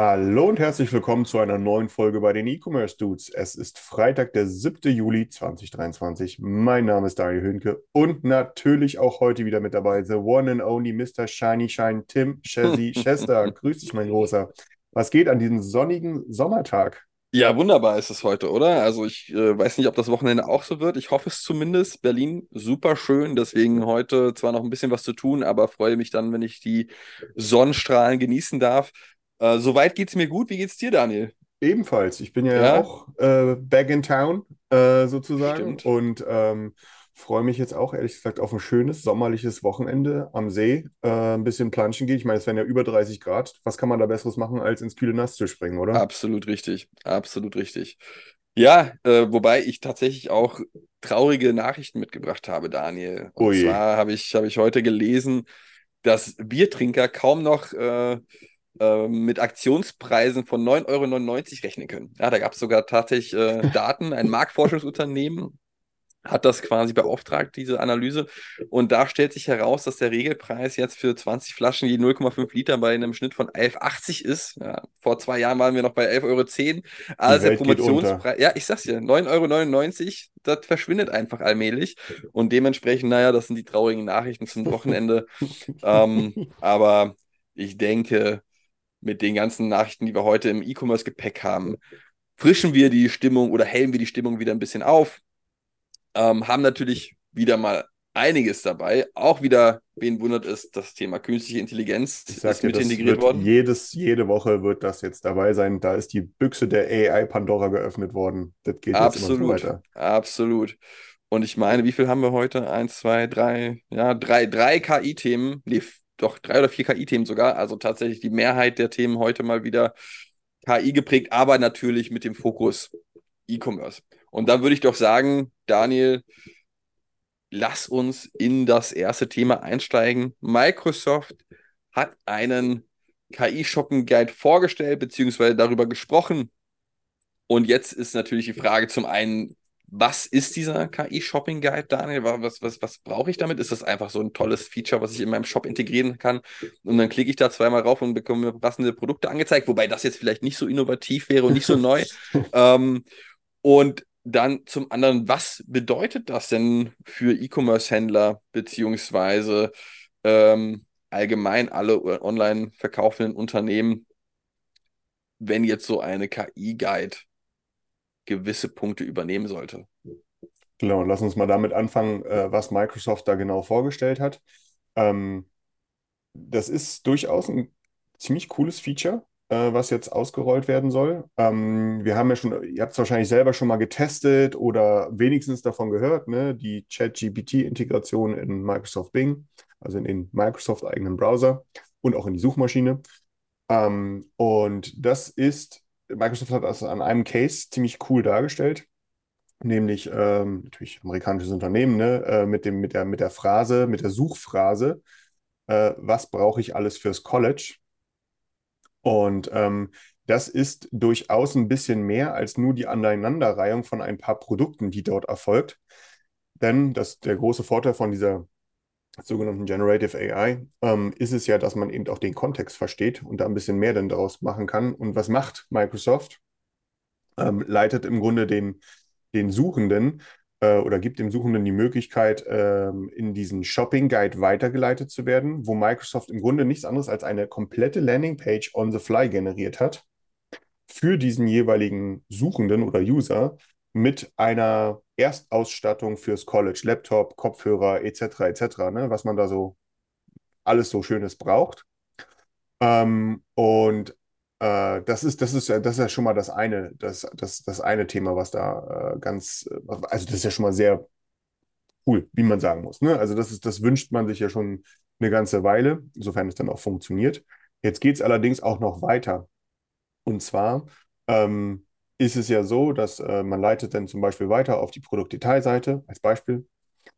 Hallo und herzlich willkommen zu einer neuen Folge bei den E-Commerce Dudes. Es ist Freitag, der 7. Juli 2023. Mein Name ist Daniel Hünke und natürlich auch heute wieder mit dabei the one and only Mr. Shiny Shine Tim Chessy Chester. Grüß dich, mein Großer. Was geht an diesem sonnigen Sommertag? Ja, wunderbar ist es heute, oder? Also ich äh, weiß nicht, ob das Wochenende auch so wird. Ich hoffe es zumindest. Berlin super schön, deswegen heute zwar noch ein bisschen was zu tun, aber freue mich dann, wenn ich die Sonnenstrahlen genießen darf. Äh, soweit geht's mir gut. Wie geht's dir, Daniel? Ebenfalls. Ich bin ja, Ja? auch äh, back in town äh, sozusagen Stimmt. und ähm, freue mich jetzt auch ehrlich gesagt auf ein schönes sommerliches Wochenende am See. Äh, ein bisschen planschen geht. Ich meine, es wären ja über 30 Grad. Was kann man da Besseres machen, als ins kühle Nass zu springen, oder? Absolut richtig, absolut richtig. Ja, äh, wobei ich tatsächlich auch traurige Nachrichten mitgebracht habe, Daniel. Und Oh je. zwar habe ich, habe ich heute gelesen, dass Biertrinker kaum noch äh, äh, mit Aktionspreisen von 9,99 Euro rechnen können. Ja, da gab es sogar tatsächlich äh, Daten, ein Marktforschungsunternehmen hat das quasi beauftragt, diese Analyse. Und da stellt sich heraus, dass der Regelpreis jetzt für 20 Flaschen je 0,5 Liter bei einem Schnitt von 11,80 ist. Ja, vor zwei Jahren waren wir noch bei 11,10 Euro. Also der Promotionspreis, ja, ich sag's dir, 9,99 Euro, das verschwindet einfach allmählich. Und dementsprechend, naja, das sind die traurigen Nachrichten zum Wochenende. ähm, aber ich denke, mit den ganzen Nachrichten, die wir heute im E-Commerce-Gepäck haben, frischen wir die Stimmung oder hellen wir die Stimmung wieder ein bisschen auf. Ähm, haben natürlich wieder mal einiges dabei. Auch wieder, wen wundert es, das Thema künstliche Intelligenz Ich ist dir, mit das integriert worden. jedes, jede Woche wird das jetzt dabei sein. Da ist die Büchse der AI Pandora geöffnet worden. Das geht jetzt immer Absolut, weiter. absolut. Und ich meine, wie viel haben wir heute? Eins, zwei, drei, ja, drei, drei KI-Themen. Nee, doch, drei oder vier KI-Themen sogar. Also tatsächlich die Mehrheit der Themen heute mal wieder KI geprägt, aber natürlich mit dem Fokus E-Commerce. Und dann würde ich doch sagen, Daniel, lass uns in das erste Thema einsteigen. Microsoft hat einen KI-Shopping Guide vorgestellt, beziehungsweise darüber gesprochen. Und jetzt ist natürlich die Frage zum einen, was ist dieser KI-Shopping Guide, Daniel? Wa- Was, was, was brauche ich damit? Ist das einfach so ein tolles Feature, was ich in meinem Shop integrieren kann? Und dann klicke ich da zweimal rauf und bekomme passende Produkte angezeigt, wobei das jetzt vielleicht nicht so innovativ wäre und nicht so neu. ähm, und dann zum anderen, was bedeutet das denn für E-Commerce-Händler beziehungsweise ähm, allgemein alle online verkaufenden Unternehmen, wenn jetzt so eine KI-Guide gewisse Punkte übernehmen sollte? Genau, lass uns mal damit anfangen, äh, was Microsoft da genau vorgestellt hat. Ähm, das ist durchaus ein ziemlich cooles Feature, äh, was jetzt ausgerollt werden soll. Ähm, wir haben ja schon, ihr habt es wahrscheinlich selber schon mal getestet oder wenigstens davon gehört, ne? Die ChatGPT-Integration in Microsoft Bing, also in den Microsoft-eigenen Browser und auch in die Suchmaschine. Ähm, und das ist, Microsoft hat das an einem Case ziemlich cool dargestellt nämlich ähm, natürlich amerikanisches Unternehmen, ne, äh, mit dem, mit der, mit der Phrase, mit der Suchphrase, äh, was brauche ich alles fürs College? Und ähm, das ist durchaus ein bisschen mehr als nur die Aneinanderreihung von ein paar Produkten, die dort erfolgt. Denn das, der große Vorteil von dieser sogenannten Generative AI ähm, ist es ja, dass man eben auch den Kontext versteht und da ein bisschen mehr dann daraus machen kann. Und was macht Microsoft? Ähm, leitet im Grunde den, den Suchenden äh, oder gibt dem Suchenden die Möglichkeit, ähm, in diesen Shopping Guide weitergeleitet zu werden, wo Microsoft im Grunde nichts anderes als eine komplette Landingpage on the fly generiert hat für diesen jeweiligen Suchenden oder User mit einer Erstausstattung fürs College, Laptop, Kopfhörer etc. etc., ne, was man da so alles so Schönes braucht. Ähm, und äh, das ist, das ist, das ist ja schon mal das eine, das, das, das eine Thema, was da äh, ganz, äh, also das ist ja schon mal sehr cool, wie man sagen muss. Ne? Also das ist, das wünscht man sich ja schon eine ganze Weile, sofern es dann auch funktioniert. Jetzt geht es allerdings auch noch weiter. Und zwar ähm, ist es ja so, dass äh, man leitet dann zum Beispiel weiter auf die Produktdetailseite als Beispiel,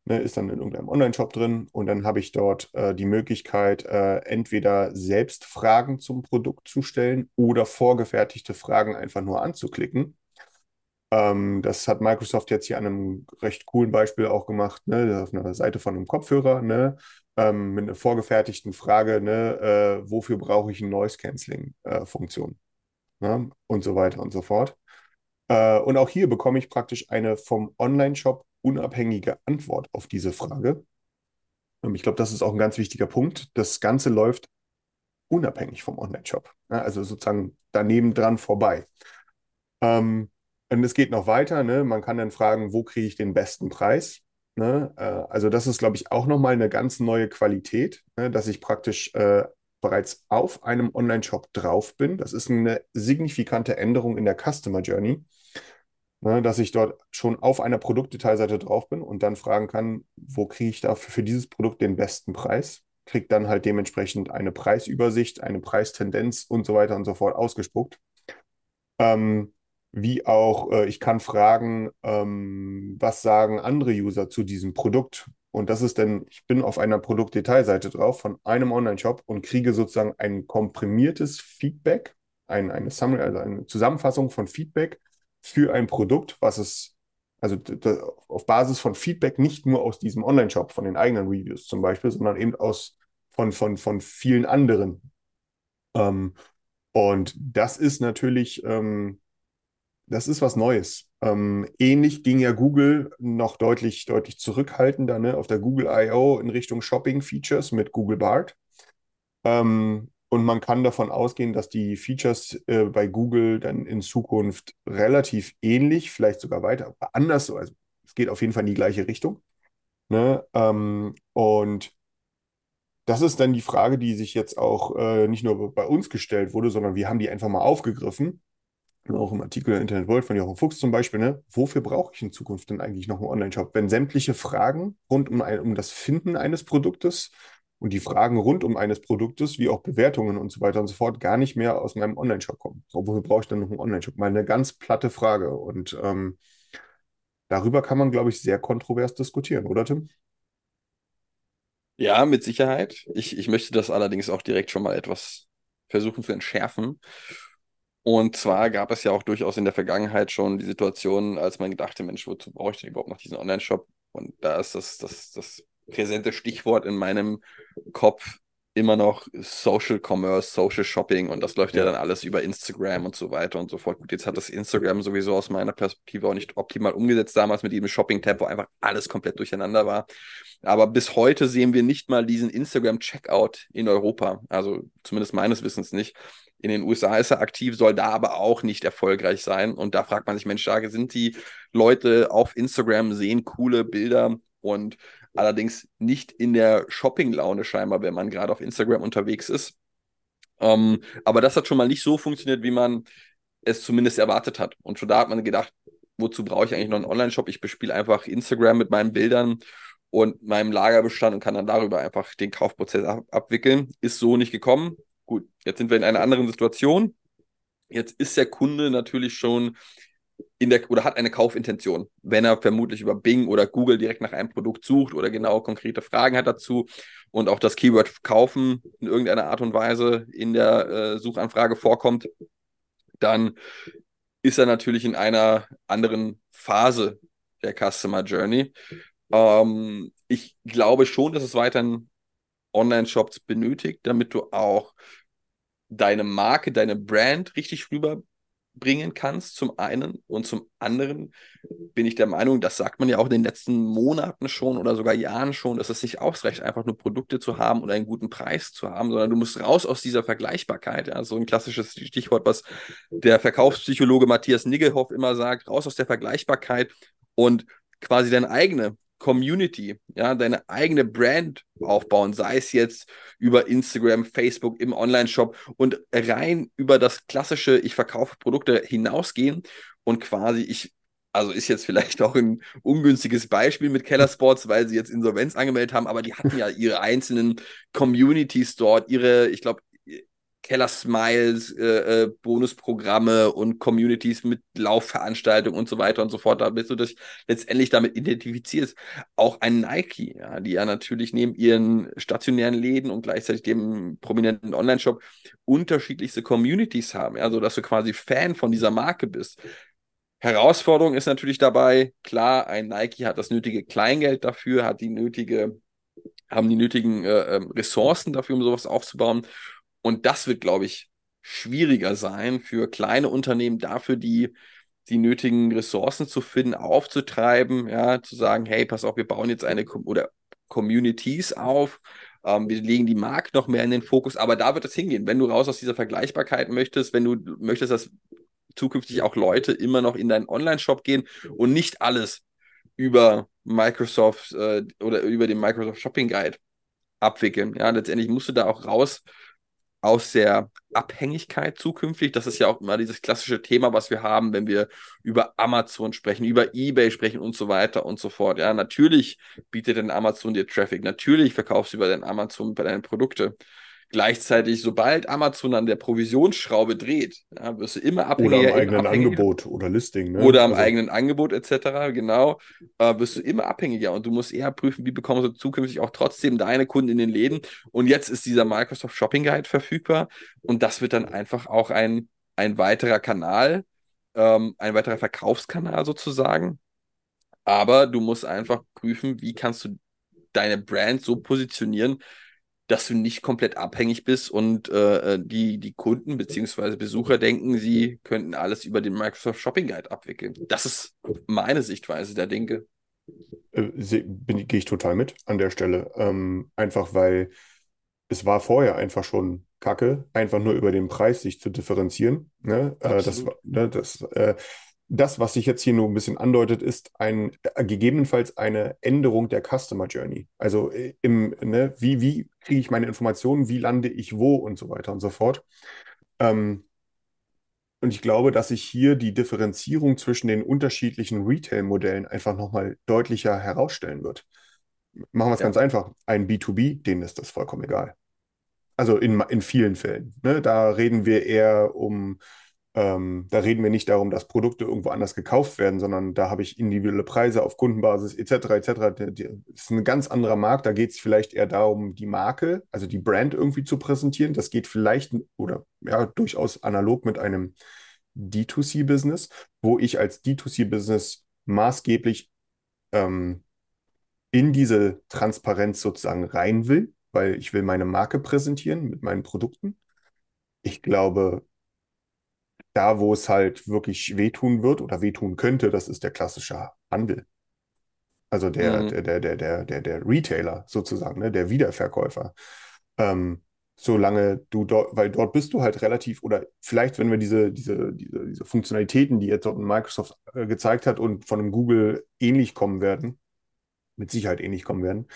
ne, ist dann in irgendeinem Online-Shop drin und dann habe ich dort äh, die Möglichkeit, äh, entweder selbst Fragen zum Produkt zu stellen oder vorgefertigte Fragen einfach nur anzuklicken. Ähm, das hat Microsoft jetzt hier an einem recht coolen Beispiel auch gemacht, ne, auf einer Seite von einem Kopfhörer, ne, ähm, mit einer vorgefertigten Frage, ne, äh, wofür brauche ich eine Noise-Canceling-Funktion? ne, und so weiter und so fort. Äh, und auch hier bekomme ich praktisch eine vom Online-Shop unabhängige Antwort auf diese Frage. Ähm, ich glaube, das ist auch ein ganz wichtiger Punkt. Das Ganze läuft unabhängig vom Online-Shop, ne, also sozusagen daneben dran vorbei. Ähm, und es geht noch weiter, ne? Man kann dann fragen, wo kriege ich den besten Preis? Ne? Äh, also das ist, glaube ich, auch nochmal eine ganz neue Qualität, ne? dass ich praktisch äh, bereits auf einem Online-Shop drauf bin. Das ist eine signifikante Änderung in der Customer Journey, ne? dass ich dort schon auf einer Produktdetailseite drauf bin und dann fragen kann, wo kriege ich dafür für dieses Produkt den besten Preis? Kriegt dann halt dementsprechend eine Preisübersicht, eine Preistendenz und so weiter und so fort ausgespuckt. Ähm, wie auch äh, ich kann fragen, ähm, was sagen andere User zu diesem Produkt? Und das ist denn, ich bin auf einer Produktdetailseite drauf von einem Online-Shop und kriege sozusagen ein komprimiertes Feedback, ein, eine, Summary, also eine Zusammenfassung von Feedback für ein Produkt, was es, also auf Basis von Feedback nicht nur aus diesem Online-Shop, von den eigenen Reviews zum Beispiel, sondern eben aus von, von, von vielen anderen. Ähm, und das ist natürlich ähm, das ist was Neues. Ähm, ähnlich ging ja Google noch deutlich, deutlich zurückhaltender ne, auf der Google I.O. in Richtung Shopping-Features mit Google Bart. Ähm, und man kann davon ausgehen, dass die Features äh, bei Google dann in Zukunft relativ ähnlich, vielleicht sogar weiter, anders, also es geht auf jeden Fall in die gleiche Richtung. Ne? Ähm, und das ist dann die Frage, die sich jetzt auch äh, nicht nur bei uns gestellt wurde, sondern wir haben die einfach mal aufgegriffen auch im Artikel der Internet World von Jochen Fuchs zum Beispiel, ne, wofür brauche ich in Zukunft denn eigentlich noch einen Online-Shop? Wenn sämtliche Fragen rund um, ein, um das Finden eines Produktes und die Fragen rund um eines Produktes, wie auch Bewertungen und so weiter und so fort, gar nicht mehr aus meinem Online-Shop kommen. Wofür brauche ich denn noch einen Online-Shop? Mal eine ganz platte Frage. Und ähm, darüber kann man, glaube ich, sehr kontrovers diskutieren, oder Tim? Ja, mit Sicherheit. Ich, ich möchte das allerdings auch direkt schon mal etwas versuchen zu entschärfen. Und zwar gab es ja auch durchaus in der Vergangenheit schon die Situation, als man gedachte, Mensch, wozu brauche ich denn überhaupt noch diesen Online-Shop? Und da ist das, das, das präsente Stichwort in meinem Kopf immer noch Social Commerce, Social Shopping und das läuft ja. ja dann alles über Instagram und so weiter und so fort. Gut, jetzt hat das Instagram sowieso aus meiner Perspektive auch nicht optimal umgesetzt damals mit diesem Shopping-Tab, wo einfach alles komplett durcheinander war. Aber bis heute sehen wir nicht mal diesen Instagram-Checkout in Europa. Also zumindest meines Wissens nicht. In den USA ist er aktiv, soll da aber auch nicht erfolgreich sein. Und da fragt man sich, Mensch, da sind die Leute auf Instagram, sehen coole Bilder und allerdings nicht in der Shopping-Laune scheinbar, wenn man gerade auf Instagram unterwegs ist. Ähm, aber das hat schon mal nicht so funktioniert, wie man es zumindest erwartet hat. Und schon da hat man gedacht, wozu brauche ich eigentlich noch einen Online-Shop? Ich bespiele einfach Instagram mit meinen Bildern und meinem Lagerbestand und kann dann darüber einfach den Kaufprozess ab abwickeln. Ist so nicht gekommen. Gut, jetzt sind wir in einer anderen Situation. Jetzt ist der Kunde natürlich schon in der oder hat eine Kaufintention, wenn er vermutlich über Bing oder Google direkt nach einem Produkt sucht oder genau konkrete Fragen hat dazu und auch das Keyword kaufen in irgendeiner Art und Weise in der äh, Suchanfrage vorkommt, dann ist er natürlich in einer anderen Phase der Customer Journey. Ähm, ich glaube schon, dass es weiterhin Online-Shops benötigt, damit du auch deine Marke, deine Brand richtig rüberbringen kannst, zum einen. Und zum anderen bin ich der Meinung, das sagt man ja auch in den letzten Monaten schon oder sogar Jahren schon, dass es nicht ausreicht, einfach nur Produkte zu haben oder einen guten Preis zu haben, sondern du musst raus aus dieser Vergleichbarkeit. Ja, so ein klassisches Stichwort, was der Verkaufspsychologe Matthias Niggelhoff immer sagt, raus aus der Vergleichbarkeit und quasi deine eigene Community, ja, deine eigene Brand aufbauen, sei es jetzt über Instagram, Facebook, im Online-Shop und rein über das klassische, ich verkaufe Produkte hinausgehen und quasi ich also ist jetzt vielleicht auch ein ungünstiges Beispiel mit Keller Sports, weil sie jetzt Insolvenz angemeldet haben, aber die hatten ja ihre einzelnen Communities dort, ihre, ich glaube, Keller Smiles, äh, äh, Bonusprogramme und Communities mit Laufveranstaltungen und so weiter und so fort, da bist du dich letztendlich damit identifizierst. Auch ein Nike, ja, die ja natürlich neben ihren stationären Läden und gleichzeitig dem prominenten Online-Shop unterschiedlichste Communities haben, ja, sodass du quasi Fan von dieser Marke bist. Herausforderung ist natürlich dabei, klar, ein Nike hat das nötige Kleingeld dafür, hat die nötige, haben die nötigen äh, ähm, Ressourcen dafür, um sowas aufzubauen. Und das wird, glaube ich, schwieriger sein für kleine Unternehmen, dafür die, die nötigen Ressourcen zu finden, aufzutreiben, ja, zu sagen, hey, pass auf, wir bauen jetzt eine oder Communities auf, ähm, wir legen die Markt noch mehr in den Fokus, aber da wird es hingehen. Wenn du raus aus dieser Vergleichbarkeit möchtest, wenn du möchtest, dass zukünftig auch Leute immer noch in deinen Online-Shop gehen und nicht alles über Microsoft äh, oder über den Microsoft Shopping Guide abwickeln. Ja, letztendlich musst du da auch raus aus der Abhängigkeit zukünftig. Das ist ja auch immer dieses klassische Thema, was wir haben, wenn wir über Amazon sprechen, über eBay sprechen und so weiter und so fort. Ja, natürlich bietet denn Amazon dir Traffic. Natürlich verkaufst du über den Amazon bei deinen Produkte. Gleichzeitig, sobald Amazon an der Provisionsschraube dreht, ja, wirst du immer abhängiger. Oder am eigenen Angebot oder Listing. Ne? Oder am also. eigenen Angebot etc. Genau, äh, wirst du immer abhängiger und du musst eher prüfen, wie bekommst du zukünftig auch trotzdem deine Kunden in den Läden. Und jetzt ist dieser Microsoft Shopping Guide verfügbar und das wird dann einfach auch ein, ein weiterer Kanal, ähm, ein weiterer Verkaufskanal sozusagen. Aber du musst einfach prüfen, wie kannst du deine Brand so positionieren, dass du nicht komplett abhängig bist und äh, die, die Kunden bzw. Besucher denken, sie könnten alles über den Microsoft Shopping Guide abwickeln. Das ist meine Sichtweise der Dinge. Äh, Gehe ich total mit an der Stelle. Ähm, einfach weil es war vorher einfach schon kacke, einfach nur über den Preis sich zu differenzieren. Ne? Äh, das, ne, das, äh, das, was sich jetzt hier nur ein bisschen andeutet, ist ein äh, gegebenenfalls eine Änderung der Customer Journey. Also äh, im, ne, wie, wie kriege ich meine Informationen, wie lande ich wo und so weiter und so fort. Ähm, und ich glaube, dass sich hier die Differenzierung zwischen den unterschiedlichen Retail-Modellen einfach nochmal deutlicher herausstellen wird. Machen wir es ja. ganz einfach. Ein B2B, denen ist das vollkommen egal. Also in, in vielen Fällen. Ne? Da reden wir eher um ähm, da reden wir nicht darum, dass Produkte irgendwo anders gekauft werden, sondern da habe ich individuelle Preise auf Kundenbasis etc. etc. Das ist ein ganz anderer Markt. Da geht es vielleicht eher darum, die Marke, also die Brand irgendwie zu präsentieren. Das geht vielleicht oder ja durchaus analog mit einem D2C-Business, wo ich als D2C-Business maßgeblich ähm, in diese Transparenz sozusagen rein will, weil ich will meine Marke präsentieren mit meinen Produkten. Ich glaube, da, wo es halt wirklich wehtun wird oder wehtun könnte, das ist der klassische Handel. Also der, mhm. der, der, der, der, der, der Retailer sozusagen, ne, der Wiederverkäufer. Ähm, solange du dort, weil dort bist du halt relativ, oder vielleicht, wenn wir diese, diese, diese, diese Funktionalitäten, die jetzt dort Microsoft äh, gezeigt hat und von einem Google ähnlich kommen werden, mit Sicherheit ähnlich kommen werden,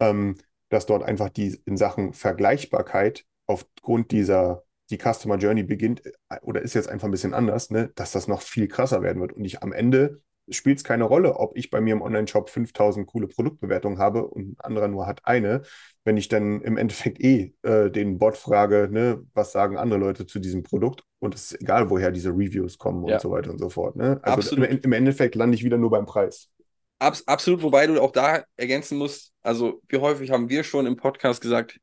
ähm, dass dort einfach die in Sachen Vergleichbarkeit aufgrund dieser die Customer Journey beginnt äh, oder ist jetzt einfach ein bisschen anders, ne, dass das noch viel krasser werden wird. Und ich am Ende spielt es keine Rolle, ob ich bei mir im Online-Shop 5000 coole Produktbewertungen habe und ein anderer nur hat eine. Wenn ich dann im Endeffekt eh äh, den Bot frage, ne, was sagen andere Leute zu diesem Produkt und es ist egal, woher diese Reviews kommen ja. und so weiter und so fort. Ne? Also im, im, Endeffekt lande ich wieder nur beim Preis. Abs absolut, wobei du auch da ergänzen musst, also wie häufig haben wir schon im Podcast gesagt,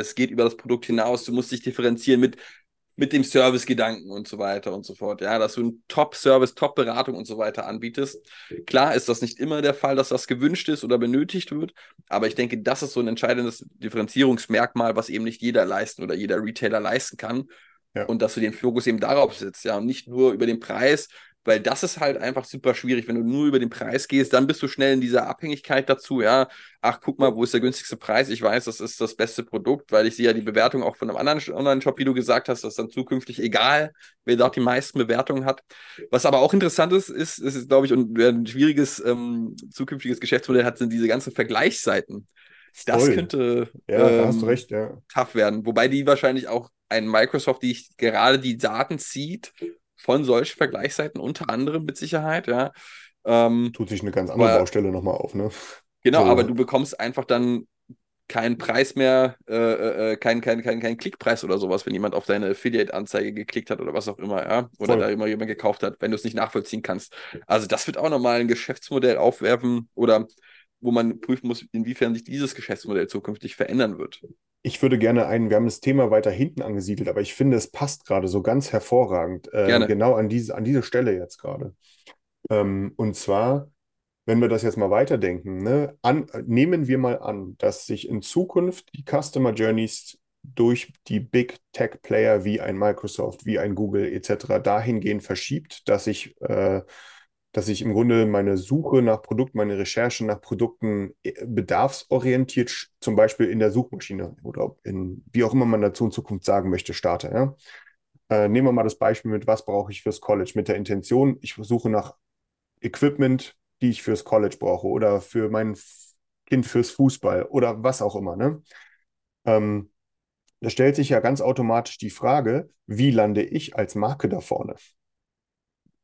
es geht über das Produkt hinaus, du musst dich differenzieren mit, mit dem Service-Gedanken und so weiter und so fort. Ja, dass du einen Top-Service, Top-Beratung und so weiter anbietest. Klar ist das nicht immer der Fall, dass das gewünscht ist oder benötigt wird, aber ich denke, das ist so ein entscheidendes Differenzierungsmerkmal, was eben nicht jeder leisten oder jeder Retailer leisten kann. Ja. Und dass du den Fokus eben darauf setzt, ja, und nicht nur über den Preis, weil das ist halt einfach super schwierig. Wenn du nur über den Preis gehst, dann bist du schnell in dieser Abhängigkeit dazu. Ja, ach, guck mal, wo ist der günstigste Preis? Ich weiß, das ist das beste Produkt, weil ich sehe ja die Bewertung auch von einem anderen Online-Shop, wie du gesagt hast, dass dann zukünftig egal, wer dort die meisten Bewertungen hat. Was aber auch interessant ist, ist, ist, ist glaube ich, und wer ein schwieriges ähm, zukünftiges Geschäftsmodell hat, sind diese ganzen Vergleichsseiten. Das Voll. könnte ja, ähm, da hast du ähm, recht, ja. tough werden. Wobei die wahrscheinlich auch ein Microsoft, die gerade die Daten zieht von solchen Vergleichsseiten, unter anderem mit Sicherheit, ja. Ähm, Tut sich eine ganz andere aber- Baustelle nochmal auf, ne? Genau, So. aber du bekommst einfach dann keinen Preis mehr, äh, äh, keinen kein, kein, kein Klickpreis oder sowas, wenn jemand auf deine Affiliate-Anzeige geklickt hat oder was auch immer, ja, oder Voll. da immer jemand gekauft hat, wenn du es nicht nachvollziehen kannst. Also das wird auch nochmal ein Geschäftsmodell aufwerfen oder wo man prüfen muss, inwiefern sich dieses Geschäftsmodell zukünftig verändern wird. Ich würde gerne einen, wir haben das Thema weiter hinten angesiedelt, aber ich finde, es passt gerade so ganz hervorragend, äh, genau an diese, an diese Stelle jetzt gerade. Ähm, und zwar, wenn wir das jetzt mal weiterdenken, ne, an, nehmen wir mal an, dass sich in Zukunft die Customer Journeys durch die Big Tech Player wie ein Microsoft, wie ein Google etc. dahingehend verschiebt, dass ich, äh, dass ich im Grunde meine Suche nach Produkten, meine Recherche nach Produkten äh, bedarfsorientiert, zum Beispiel in der Suchmaschine oder in, wie auch immer man dazu in Zukunft sagen möchte, starte. Ja? Äh, nehmen wir mal das Beispiel mit, was brauche ich fürs College? Mit der Intention, ich suche nach Equipment, die ich fürs College brauche oder für mein Kind fürs Fußball oder was auch immer. Ne? Ähm, da stellt sich ja ganz automatisch die Frage, wie lande ich als Marke da vorne?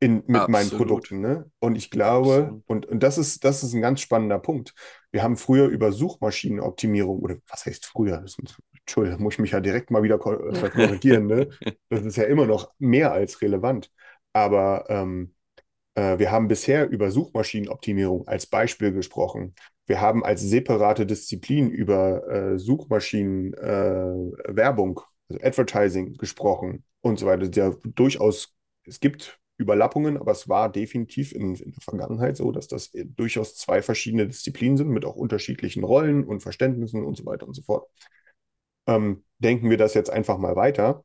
In, mit meinen Absolut. Produkten, ne? Und ich glaube, Absolut. und, und das ist, das ist ein ganz spannender Punkt. Wir haben früher über Suchmaschinenoptimierung, oder was heißt früher? Entschuldigung, muss ich mich ja direkt mal wieder äh, korrigieren, ne? Das ist ja immer noch mehr als relevant. Aber ähm, äh, wir haben bisher über Suchmaschinenoptimierung als Beispiel gesprochen. Wir haben als separate Disziplin über äh, Suchmaschinenwerbung, äh, also Advertising gesprochen und so weiter. Ja, durchaus, es gibt Überlappungen, aber es war definitiv in, in der Vergangenheit so, dass das äh, durchaus zwei verschiedene Disziplinen sind mit auch unterschiedlichen Rollen und Verständnissen und so weiter und so fort. Ähm, denken wir das jetzt einfach mal weiter,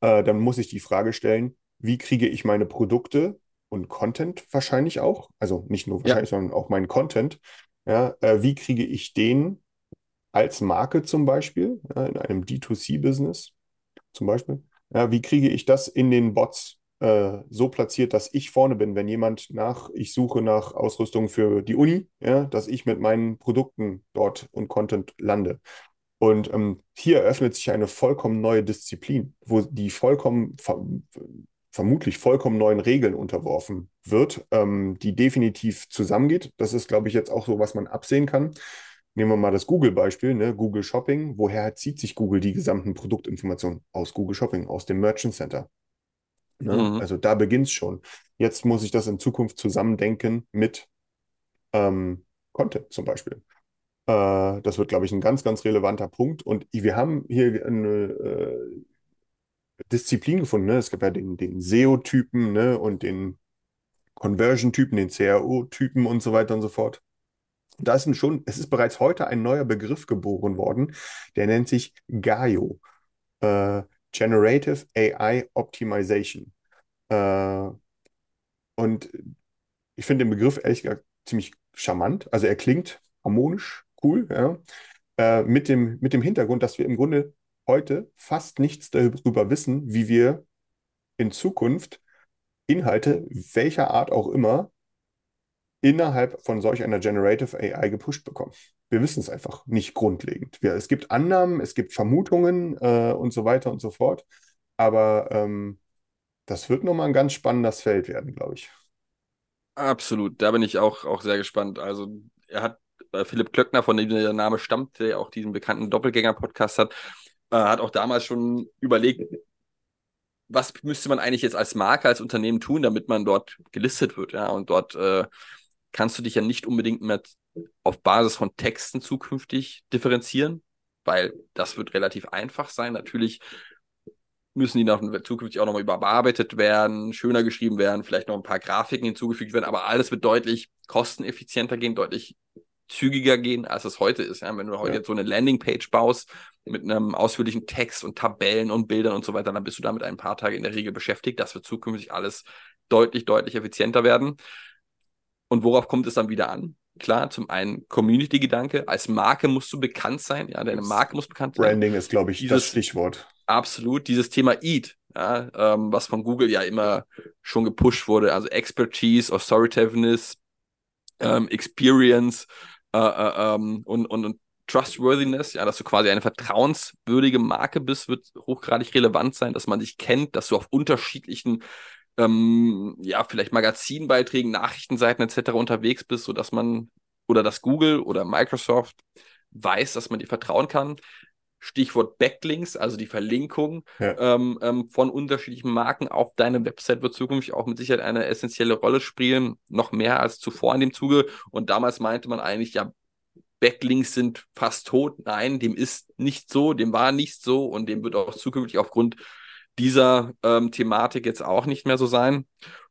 äh, dann muss ich die Frage stellen, wie kriege ich meine Produkte und Content wahrscheinlich auch, also nicht nur wahrscheinlich, sondern auch meinen Content, ja, äh, wie kriege ich den als Marke zum Beispiel, ja, in einem D2C-Business zum Beispiel, ja, wie kriege ich das in den Bots äh, so platziert, dass ich vorne bin, wenn jemand nach, ich suche nach Ausrüstung für die Uni, ja, dass ich mit meinen Produkten dort und Content lande. Und ähm, hier eröffnet sich eine vollkommen neue Disziplin, wo die vollkommen, ver vermutlich vollkommen neuen Regeln unterworfen wird, ähm, die definitiv zusammengeht. Das ist, glaube ich, jetzt auch so, was man absehen kann. Nehmen wir mal das Google-Beispiel, ne? Google Shopping. Woher zieht sich Google die gesamten Produktinformationen? Aus Google Shopping, aus dem Merchant Center. Ne? Mhm. Also da beginnt es schon. Jetzt muss ich das in Zukunft zusammendenken mit ähm, Content zum Beispiel. Äh, das wird, glaube ich, ein ganz, ganz relevanter Punkt. Und wir haben hier eine äh, Disziplin gefunden. Ne? Es gibt ja den, den SEO-Typen ne? und den Conversion-Typen, den CRO-Typen und so weiter und so fort. Da ist schon, es ist bereits heute ein neuer Begriff geboren worden, der nennt sich GAIO, äh, Generative AI Optimization. Äh, und ich finde den Begriff ehrlich gesagt ziemlich charmant. Also er klingt harmonisch, cool, ja. Äh, mit dem, mit dem Hintergrund, dass wir im Grunde heute fast nichts darüber wissen, wie wir in Zukunft Inhalte welcher Art auch immer innerhalb von solch einer Generative AI gepusht bekommen. Wir wissen es einfach nicht grundlegend. Wir, es gibt Annahmen, es gibt Vermutungen äh, und so weiter und so fort. Aber ähm, das wird nochmal ein ganz spannendes Feld werden, glaube ich. Absolut, da bin ich auch, auch sehr gespannt. Also, er hat äh, Philipp Klöckner, von dem der Name stammt, der auch diesen bekannten Doppelgänger-Podcast hat, äh, hat auch damals schon überlegt, was müsste man eigentlich jetzt als Marke, als Unternehmen tun, damit man dort gelistet wird. Ja, und dort äh, kannst du dich ja nicht unbedingt mehr auf Basis von Texten zukünftig differenzieren, weil das wird relativ einfach sein. Natürlich müssen die noch zukünftig auch nochmal überarbeitet werden, schöner geschrieben werden, vielleicht noch ein paar Grafiken hinzugefügt werden, aber alles wird deutlich kosteneffizienter gehen, deutlich zügiger gehen, als es heute ist. Ja? Wenn du heute Ja. jetzt so eine Landingpage baust mit einem ausführlichen Text und Tabellen und Bildern und so weiter, dann bist du damit ein paar Tage in der Regel beschäftigt. Das wird zukünftig alles deutlich, deutlich effizienter werden. Und worauf kommt es dann wieder an? Klar, zum einen Community-Gedanke. Als Marke musst du bekannt sein. Ja, deine. Marke muss bekannt sein. Branding ist, glaube ich, das Dieses- Stichwort. Absolut. Dieses Thema Eat, ja, ähm, was von Google ja immer schon gepusht wurde. Also Expertise, Authoritativeness, ähm, Experience äh, äh, ähm, und, und, und Trustworthiness, ja, dass du quasi eine vertrauenswürdige Marke bist, wird hochgradig relevant sein, dass man dich kennt, dass du auf unterschiedlichen, ähm, ja, vielleicht Magazinbeiträgen, Nachrichtenseiten etc. unterwegs bist, sodass man oder dass Google oder Microsoft weiß, dass man dir vertrauen kann. Stichwort Backlinks, also die Verlinkung ja. ähm, ähm, von unterschiedlichen Marken auf deine Website wird zukünftig auch mit Sicherheit eine essentielle Rolle spielen, noch mehr als zuvor in dem Zuge. Und damals meinte man eigentlich, ja, Backlinks sind fast tot. Nein, dem ist nicht so, dem war nicht so und dem wird auch zukünftig aufgrund dieser ähm, Thematik jetzt auch nicht mehr so sein.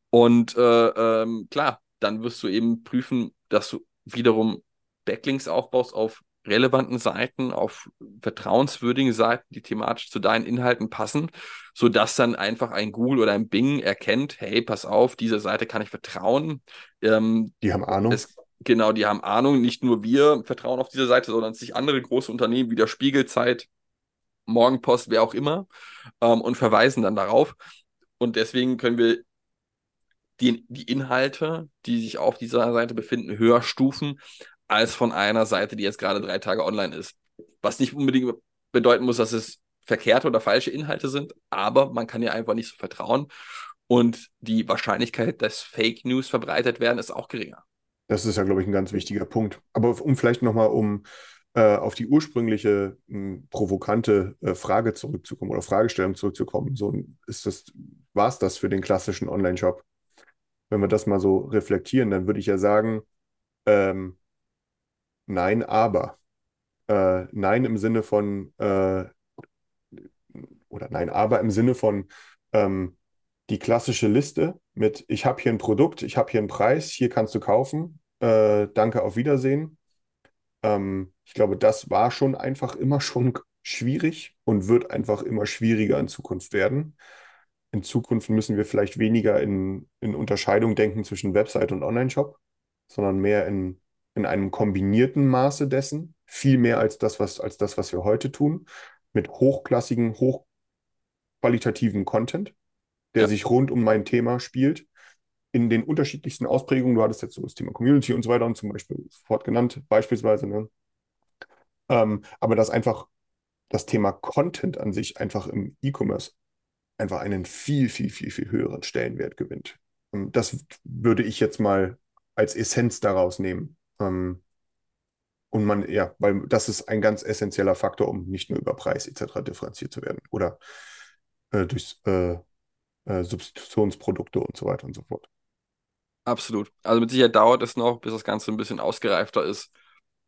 Und äh, ähm, klar, dann wirst du eben prüfen, dass du wiederum Backlinks aufbaust auf relevanten Seiten, auf vertrauenswürdigen Seiten, die thematisch zu deinen Inhalten passen, sodass dann einfach ein Google oder ein Bing erkennt, hey, pass auf, dieser Seite kann ich vertrauen. Ähm, die haben Ahnung. Es, genau, die haben Ahnung. Nicht nur wir vertrauen auf diese Seite, sondern sich andere große Unternehmen wie der Spiegelzeit, Morgenpost, wer auch immer, ähm, und verweisen dann darauf. Und deswegen können wir die, die Inhalte, die sich auf dieser Seite befinden, höher stufen, als von einer Seite, die jetzt gerade drei Tage online ist. Was nicht unbedingt bedeuten muss, dass es verkehrte oder falsche Inhalte sind, aber man kann ja einfach nicht so vertrauen. Und die Wahrscheinlichkeit, dass Fake News verbreitet werden, ist auch geringer. Das ist ja, glaube ich, ein ganz wichtiger Punkt. Aber um vielleicht nochmal um äh, auf die ursprüngliche mh, hm, provokante äh, Frage zurückzukommen oder Fragestellung zurückzukommen, so ist das, war es das für den klassischen Online-Shop? Wenn wir das mal so reflektieren, dann würde ich ja sagen, ähm, Nein, aber. Äh, nein im Sinne von, äh, oder nein, aber im Sinne von ähm, die klassische Liste mit, ich habe hier ein Produkt, ich habe hier einen Preis, hier kannst du kaufen, äh, danke, auf Wiedersehen. Ähm, ich glaube, das war schon einfach immer schon schwierig und wird einfach immer schwieriger in Zukunft werden. In Zukunft müssen wir vielleicht weniger in, in Unterscheidung denken zwischen Website und Online-Shop, sondern mehr in in einem kombinierten Maße dessen, viel mehr als das, was, als das, was wir heute tun, mit hochklassigen, hochqualitativen Content, der ja. sich rund um mein Thema spielt, in den unterschiedlichsten Ausprägungen. Du hattest jetzt so das Thema Community und so weiter und zum Beispiel sofort genannt, beispielsweise. Ne? Ähm, aber dass einfach das Thema Content an sich einfach im E-Commerce einfach einen viel, viel, viel, viel höheren Stellenwert gewinnt. Ähm, das würde ich jetzt mal als Essenz daraus nehmen. Ähm, und man, ja, weil das ist ein ganz essentieller Faktor, um nicht nur über Preis etc. differenziert zu werden oder äh, durch äh, äh, Substitutionsprodukte und so weiter und so fort. Absolut. Also mit Sicherheit dauert es noch, bis das Ganze ein bisschen ausgereifter ist.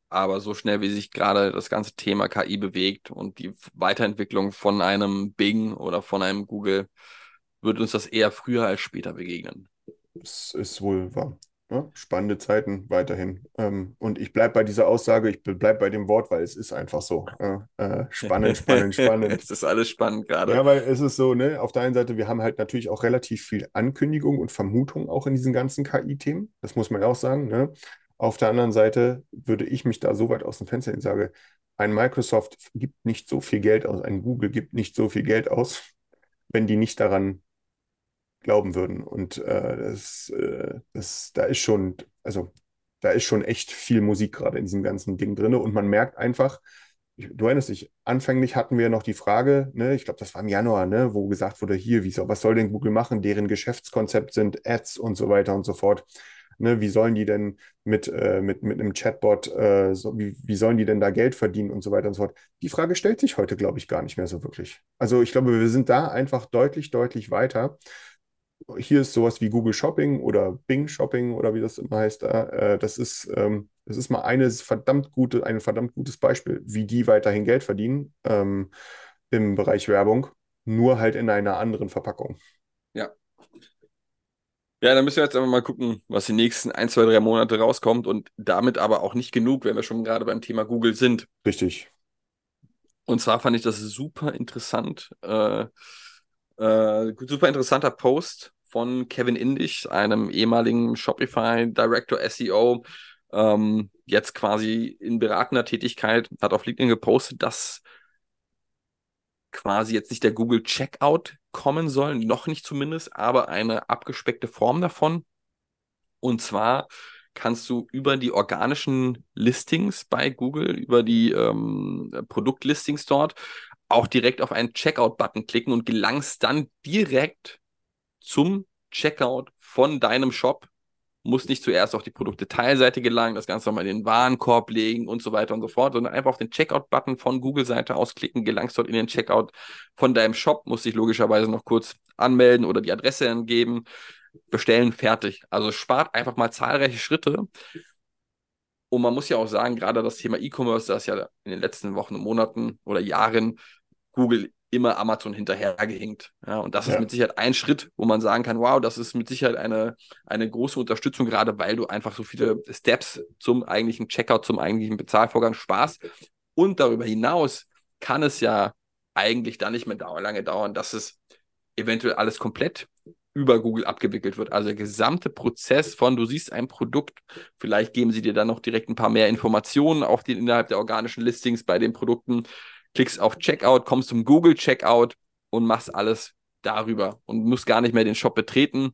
Aber so schnell, wie sich gerade das ganze Thema KI bewegt und die Weiterentwicklung von einem Bing oder von einem Google, wird uns das eher früher als später begegnen. Das ist wohl wahr. Ja, spannende Zeiten weiterhin. Ähm, und ich bleibe bei dieser Aussage, ich bleibe bei dem Wort, weil es ist einfach so. Äh, spannend, spannend, spannend. es ist alles spannend gerade. Ja, weil es ist so, ne, auf der einen Seite, wir haben halt natürlich auch relativ viel Ankündigung und Vermutung auch in diesen ganzen KI-Themen. Das muss man auch sagen. Ne? Auf der anderen Seite würde ich mich da so weit aus dem Fenster und sage, ein Microsoft gibt nicht so viel Geld aus, ein Google gibt nicht so viel Geld aus, wenn die nicht daran glauben würden. Und äh, das, äh, das, da ist schon, also da ist schon echt viel Musik gerade in diesem ganzen Ding drin. Und man merkt einfach, du erinnerst dich, anfänglich hatten wir noch die Frage, ne, ich glaube, das war im Januar, ne, wo gesagt wurde, hier, wie soll, was soll denn Google machen? Deren Geschäftskonzept sind Ads und so weiter und so fort. Ne, wie sollen die denn mit, äh, mit, mit einem Chatbot, äh, so, wie, wie sollen die denn da Geld verdienen und so weiter und so fort? Die Frage stellt sich heute, glaube ich, gar nicht mehr so wirklich. Also ich glaube, wir sind da einfach deutlich, deutlich weiter hier ist sowas wie Google Shopping oder Bing Shopping oder wie das immer heißt. Äh, das ist, ähm, das ist mal eine verdammt gute, ein verdammt gutes Beispiel, wie die weiterhin Geld verdienen ähm, im Bereich Werbung, nur halt in einer anderen Verpackung. Ja. Ja, dann müssen wir jetzt einfach mal gucken, was die nächsten ein, zwei, drei Monate rauskommt und damit aber auch nicht genug, wenn wir schon gerade beim Thema Google sind. Richtig. Und zwar fand ich das super interessant. Äh, äh, super interessanter Post von Kevin Indisch, einem ehemaligen Shopify Director SEO, ähm, jetzt quasi in beratender Tätigkeit, hat auf LinkedIn gepostet, dass quasi jetzt nicht der Google Checkout kommen soll, noch nicht zumindest, aber eine abgespeckte Form davon. Und zwar kannst du über die organischen Listings bei Google, über die ähm, Produktlistings dort, auch direkt auf einen Checkout-Button klicken und gelangst dann direkt zum Checkout von deinem Shop. Muss nicht zuerst auf die Produkte-Teilseite gelangen, das Ganze nochmal in den Warenkorb legen und so weiter und so fort, sondern einfach auf den Checkout-Button von Google-Seite ausklicken, gelangst dort in den Checkout von deinem Shop, muss dich logischerweise noch kurz anmelden oder die Adresse angeben, bestellen, fertig. Also spart einfach mal zahlreiche Schritte. Und man muss ja auch sagen, gerade das Thema E-Commerce, das ja in den letzten Wochen und Monaten oder Jahren Google immer Amazon hinterhergehinkt. Ja, und das ja. ist mit Sicherheit ein Schritt, wo man sagen kann, wow, das ist mit Sicherheit eine, eine große Unterstützung, gerade weil du einfach so viele Steps zum eigentlichen Checkout, zum eigentlichen Bezahlvorgang sparst. Und darüber hinaus kann es ja eigentlich da nicht mehr dauer, lange dauern, dass es eventuell alles komplett über Google abgewickelt wird. Also der gesamte Prozess von, du siehst ein Produkt, vielleicht geben sie dir dann noch direkt ein paar mehr Informationen auf den innerhalb der organischen Listings bei den Produkten, klickst auf Checkout, kommst zum Google Checkout und machst alles darüber und musst gar nicht mehr den Shop betreten,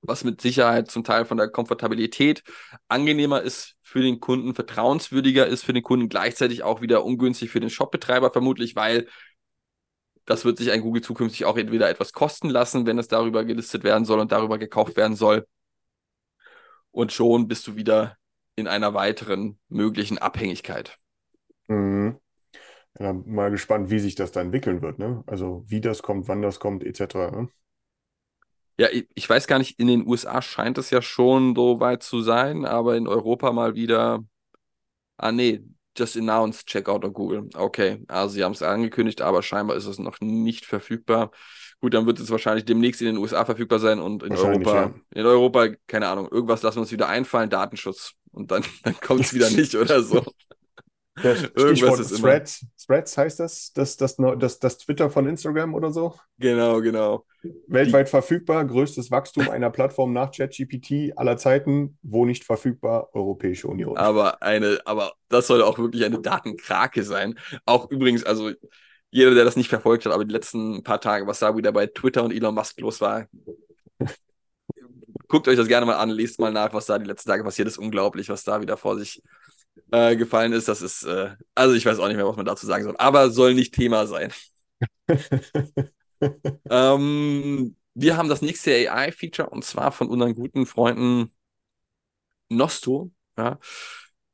was mit Sicherheit zum Teil von der Komfortabilität angenehmer ist für den Kunden, vertrauenswürdiger ist für den Kunden, gleichzeitig auch wieder ungünstig für den Shopbetreiber vermutlich, weil das wird sich ein Google zukünftig auch entweder etwas kosten lassen, wenn es darüber gelistet werden soll und darüber gekauft werden soll. Und schon bist du wieder in einer weiteren möglichen Abhängigkeit. Mhm. Ja, mal gespannt, wie sich das da entwickeln wird. Ne? Also wie das kommt, wann das kommt, etc. Ne? Ja, ich, weiß gar nicht, in den USA scheint es ja schon so weit zu sein, aber in Europa mal wieder. Ah, nee, just announced Checkout on Google. Okay, also sie haben es angekündigt, aber scheinbar ist es noch nicht verfügbar. Gut, dann wird es wahrscheinlich demnächst in den USA verfügbar sein und in Europa, ja. in Europa, keine Ahnung, irgendwas lassen wir uns wieder einfallen, Datenschutz. Und dann, dann kommt es wieder nicht oder so. Ja, Stichwort Threads, Threads heißt das? Das, das, das, das Twitter von Instagram oder so? Genau, genau. Weltweit Die, verfügbar, größtes Wachstum einer Plattform nach ChatGPT aller Zeiten, wo nicht verfügbar, Europäische Union. Aber eine, aber das soll auch wirklich eine Datenkrake sein. Auch übrigens, also jeder, der das nicht verfolgt hat, aber die letzten paar Tage, was da wieder bei Twitter und Elon Musk los war, guckt euch das gerne mal an, lest mal nach, was da die letzten Tage passiert ist. Unglaublich, was da wieder vor sich äh, gefallen ist. Das ist, äh, also ich weiß auch nicht mehr, was man dazu sagen soll, aber soll nicht Thema sein. ähm, wir haben das nächste AI-Feature und zwar von unseren guten Freunden Nosto. Ja.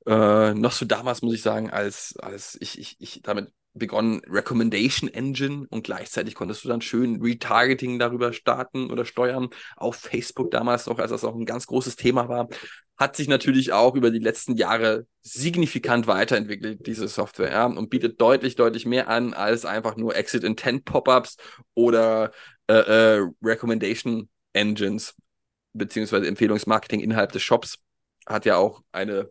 Äh, Nosto damals, muss ich sagen, als, als ich, ich, ich damit begonnen, Recommendation Engine und gleichzeitig konntest du dann schön Retargeting darüber starten oder steuern. Auf Facebook damals noch, als das auch ein ganz großes Thema war hat sich natürlich auch über die letzten Jahre signifikant weiterentwickelt, diese Software, ja, und bietet deutlich, deutlich mehr an als einfach nur Exit Intent Pop-ups oder äh, äh, Recommendation Engines, beziehungsweise Empfehlungsmarketing innerhalb des Shops. Hat ja auch eine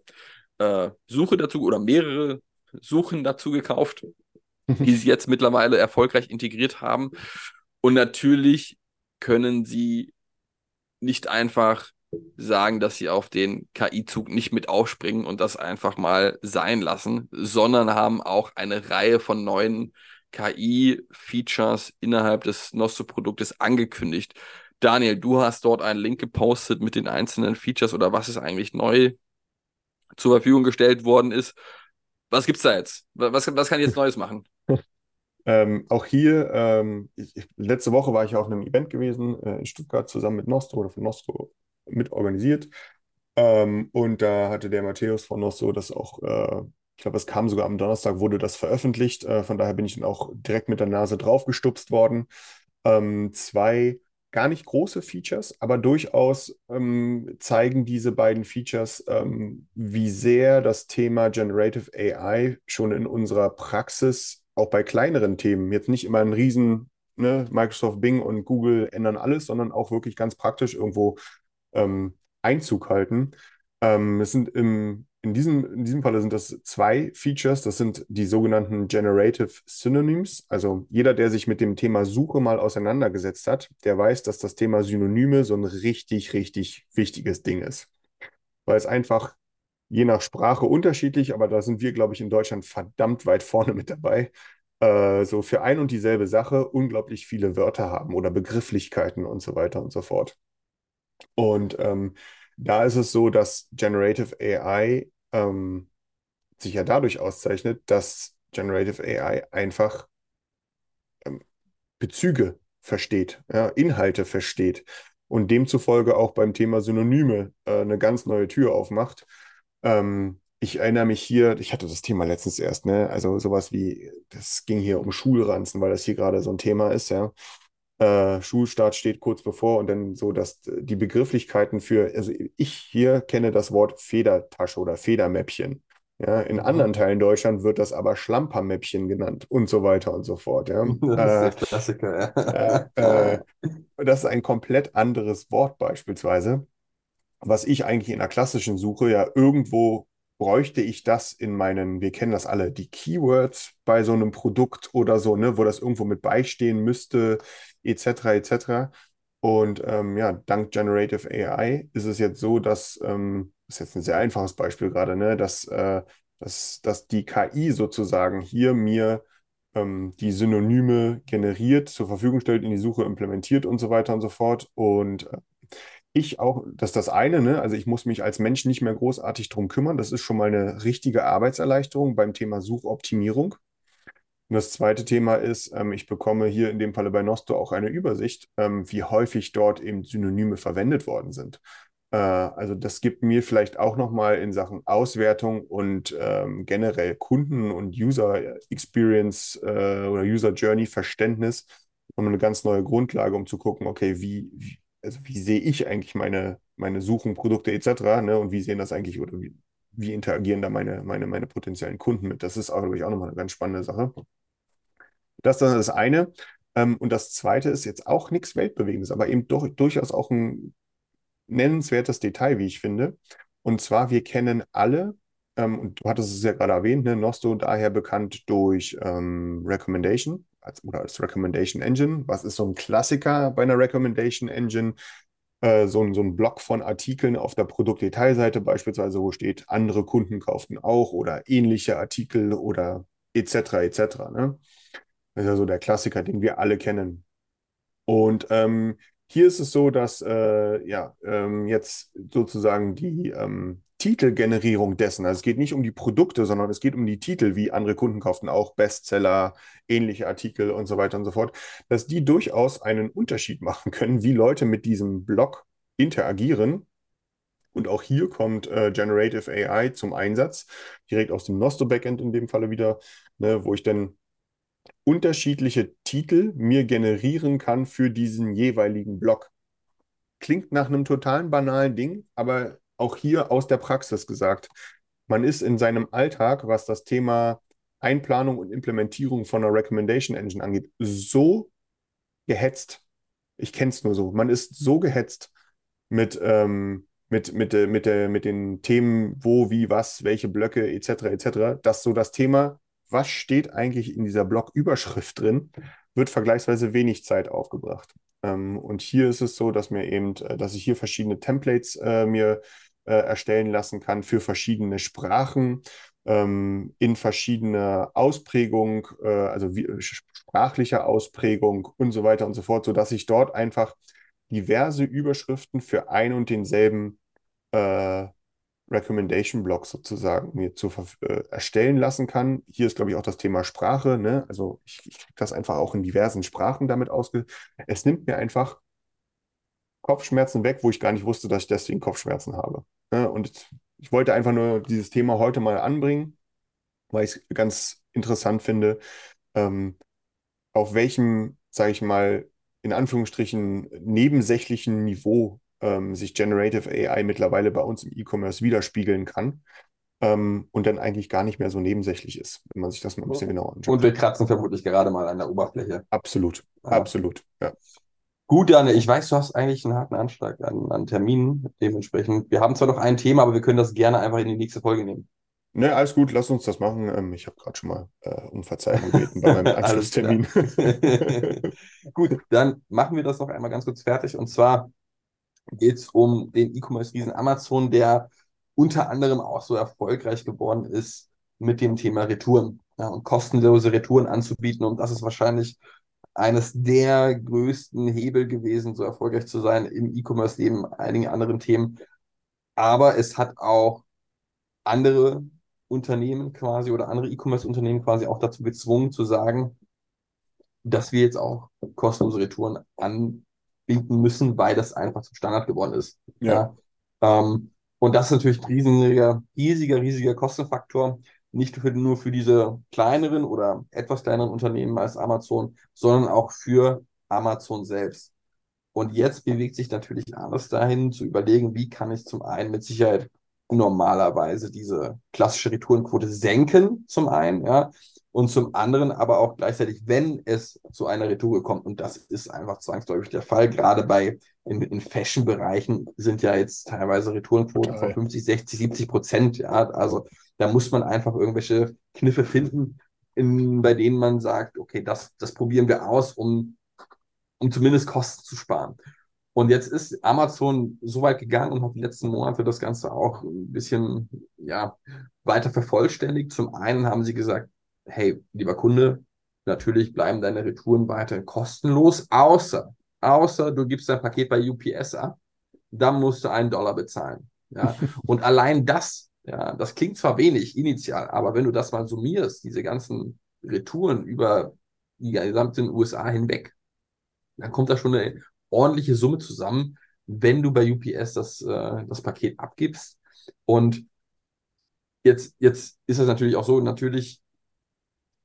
äh, Suche dazu oder mehrere Suchen dazu gekauft, die sie jetzt mittlerweile erfolgreich integriert haben. Und natürlich können sie nicht einfach sagen, dass sie auf den KI-Zug nicht mit aufspringen und das einfach mal sein lassen, sondern haben auch eine Reihe von neuen KI-Features innerhalb des Nosto-Produktes angekündigt. Daniel, du hast dort einen Link gepostet mit den einzelnen Features oder was ist eigentlich neu zur Verfügung gestellt worden ist. Was gibt es da jetzt? Was, was kann ich jetzt Neues machen? Ähm, auch hier, ähm, ich, letzte Woche war ich auf einem Event gewesen äh, in Stuttgart zusammen mit Nostro oder von Nostro mit organisiert. Ähm, und da hatte der Matthäus von noch so das auch, äh, ich glaube, es kam sogar am Donnerstag, wurde das veröffentlicht. Äh, von daher bin ich dann auch direkt mit der Nase draufgestupst worden. Ähm, zwei gar nicht große Features, aber durchaus ähm, zeigen diese beiden Features, ähm, wie sehr das Thema Generative AI schon in unserer Praxis, auch bei kleineren Themen, jetzt nicht immer ein Riesen, ne, Microsoft Bing und Google ändern alles, sondern auch wirklich ganz praktisch irgendwo ähm, Einzug halten. Ähm, es sind im, in, diesem, in diesem Falle sind das zwei Features. Das sind die sogenannten Generative Synonyms. Also jeder, der sich mit dem Thema Suche mal auseinandergesetzt hat, der weiß, dass das Thema Synonyme so ein richtig, richtig wichtiges Ding ist. Weil es einfach je nach Sprache unterschiedlich, aber da sind wir, glaube ich, in Deutschland verdammt weit vorne mit dabei, äh, so für ein und dieselbe Sache unglaublich viele Wörter haben oder Begrifflichkeiten und so weiter und so fort. Und ähm, da ist es so, dass Generative AI ähm, sich ja dadurch auszeichnet, dass Generative AI einfach ähm, Bezüge versteht, ja, Inhalte versteht und demzufolge auch beim Thema Synonyme äh, eine ganz neue Tür aufmacht. Ähm, ich erinnere mich hier, ich hatte das Thema letztens erst, ne? Also sowas wie, das ging hier um Schulranzen, weil das hier gerade so ein Thema ist, ja. Äh, Schulstart steht kurz bevor und dann so, dass die Begrifflichkeiten für, also ich hier kenne das Wort Federtasche oder Federmäppchen. Ja, in Mhm. anderen Teilen Deutschland wird das aber Schlampermäppchen genannt und so weiter und so fort. Ja. Das ist Äh, der Klassiker, ja. äh, äh, das ist ein komplett anderes Wort beispielsweise, was ich eigentlich in der klassischen Suche ja irgendwo bräuchte ich das in meinen, wir kennen das alle, die Keywords bei so einem Produkt oder so, ne, wo das irgendwo mit beistehen müsste, etc., etc. Und ähm, ja, dank Generative AI ist es jetzt so, dass, ähm, das ist jetzt ein sehr einfaches Beispiel gerade, ne, dass, äh, dass, dass die KI sozusagen hier mir ähm, die Synonyme generiert, zur Verfügung stellt, in die Suche implementiert und so weiter und so fort. Und äh, ich auch, das ist das eine, ne? Also ich muss mich als Mensch nicht mehr großartig drum kümmern. Das ist schon mal eine richtige Arbeitserleichterung beim Thema Suchoptimierung. Und das zweite Thema ist, ähm, ich bekomme hier in dem Falle bei Nosto auch eine Übersicht, ähm, wie häufig dort eben Synonyme verwendet worden sind. Äh, also das gibt mir vielleicht auch nochmal in Sachen Auswertung und ähm, generell Kunden- und User Experience äh, oder User Journey Verständnis nochmal eine ganz neue Grundlage, um zu gucken, okay, wie also wie sehe ich eigentlich meine, meine Suchen, Produkte etc. Ne, und wie sehen das eigentlich oder wie, wie interagieren da meine, meine, meine potenziellen Kunden mit? Das ist, auch, glaube ich, auch nochmal eine ganz spannende Sache. Das ist dann das eine. Ähm, und das zweite ist jetzt auch nichts Weltbewegendes, aber eben doch, durchaus auch ein nennenswertes Detail, wie ich finde. Und zwar, wir kennen alle, ähm, und du hattest es ja gerade erwähnt, ne, Nosto daher bekannt durch ähm, Recommendation als, oder als Recommendation Engine. Was ist so ein Klassiker bei einer Recommendation Engine? Äh, so, ein, so ein Block von Artikeln auf der Produktdetailseite beispielsweise, wo steht, andere Kunden kauften auch oder ähnliche Artikel oder etc. etc. Ne? Das ist ja so der Klassiker, den wir alle kennen. Und ähm, hier ist es so, dass äh, ja, ähm, jetzt sozusagen die ähm, Titelgenerierung dessen, also es geht nicht um die Produkte, sondern es geht um die Titel, wie andere Kunden kauften auch Bestseller, ähnliche Artikel und so weiter und so fort, dass die durchaus einen Unterschied machen können, wie Leute mit diesem Blog interagieren. Und auch hier kommt äh, Generative AI zum Einsatz, direkt aus dem Nosto Backend in dem Falle wieder, ne, wo ich dann unterschiedliche Titel mir generieren kann für diesen jeweiligen Blog. Klingt nach einem totalen banalen Ding, aber auch hier aus der Praxis gesagt. Man ist in seinem Alltag, was das Thema Einplanung und Implementierung von einer Recommendation Engine angeht, so gehetzt. Ich kenne es nur so. Man ist so gehetzt mit, ähm, mit, mit, äh, mit, äh, mit den Themen, wo, wie, was, welche Blöcke etc. etc., dass so das Thema was steht eigentlich in dieser Blog-Überschrift drin, wird vergleichsweise wenig Zeit aufgebracht. Ähm, und hier ist es so, dass mir eben, äh, dass ich hier verschiedene Templates äh, mir äh, erstellen lassen kann für verschiedene Sprachen, ähm, in verschiedener Ausprägung, äh, also wie, sprachlicher Ausprägung und so weiter und so fort, sodass ich dort einfach diverse Überschriften für ein und denselben äh, Recommendation Block sozusagen mir zu äh, erstellen lassen kann. Hier ist, glaube ich, auch das Thema Sprache. Ne? Also ich, ich kriege das einfach auch in diversen Sprachen damit ausge. Es nimmt mir einfach Kopfschmerzen weg, wo ich gar nicht wusste, dass ich deswegen Kopfschmerzen habe. Ne? Und ich wollte einfach nur dieses Thema heute mal anbringen, weil ich es ganz interessant finde, ähm, auf welchem, sage ich mal, in Anführungsstrichen nebensächlichen Niveau ähm, sich Generative AI mittlerweile bei uns im E-Commerce widerspiegeln kann ähm, und dann eigentlich gar nicht mehr so nebensächlich ist, wenn man sich das mal ein bisschen genauer anschaut. Und wir kratzen vermutlich gerade mal an der Oberfläche. Absolut, Ja. absolut, ja. Gut, Janne, ich weiß, du hast eigentlich einen harten Anschlag an, an Terminen. Dementsprechend, wir haben zwar noch ein Thema, aber wir können das gerne einfach in die nächste Folge nehmen. Ne, alles gut, lass uns das machen. Ähm, ich habe gerade schon mal äh, um Verzeihung gebeten bei meinem. Anschlusstermin. Gut, dann machen wir das noch einmal ganz kurz fertig. Und zwar geht es um den E-Commerce-Riesen Amazon, der unter anderem auch so erfolgreich geworden ist mit dem Thema Retouren ja, und kostenlose Retouren anzubieten. Und das ist wahrscheinlich eines der größten Hebel gewesen, so erfolgreich zu sein im E-Commerce neben einigen anderen Themen. Aber es hat auch andere Unternehmen quasi oder andere E-Commerce-Unternehmen quasi auch dazu gezwungen zu sagen, dass wir jetzt auch kostenlose Retouren anbieten müssen, weil das einfach zum Standard geworden ist. Ja. ja? Ähm, und das ist natürlich ein riesiger, riesiger, riesiger Kostenfaktor. Nicht für, nur für diese kleineren oder etwas kleineren Unternehmen als Amazon, sondern auch für Amazon selbst. Und jetzt bewegt sich natürlich alles dahin, zu überlegen, wie kann ich zum einen mit Sicherheit normalerweise diese klassische Retourenquote senken, zum einen, ja, und zum anderen aber auch gleichzeitig, wenn es zu einer Retour kommt, und das ist einfach zwangsläufig der Fall, gerade bei in, in Fashion-Bereichen sind ja jetzt teilweise Retourenquoten von 50, 60, 70 Prozent, ja, also da muss man einfach irgendwelche Kniffe finden, in, bei denen man sagt, okay, das, das probieren wir aus, um, um zumindest Kosten zu sparen. Und jetzt ist Amazon so weit gegangen und hat die letzten Monate das Ganze auch ein bisschen ja, weiter vervollständigt. Zum einen haben sie gesagt, hey, lieber Kunde, natürlich bleiben deine Retouren weiterhin kostenlos, außer, außer du gibst dein Paket bei UPS ab, dann musst du einen Dollar bezahlen. Ja? Und allein das, ja, das klingt zwar wenig initial, aber wenn du das mal summierst, diese ganzen Retouren über die gesamten USA hinweg, dann kommt da schon eine ordentliche Summe zusammen, wenn du bei UPS das, äh, das Paket abgibst. Und jetzt, jetzt ist es natürlich auch so, natürlich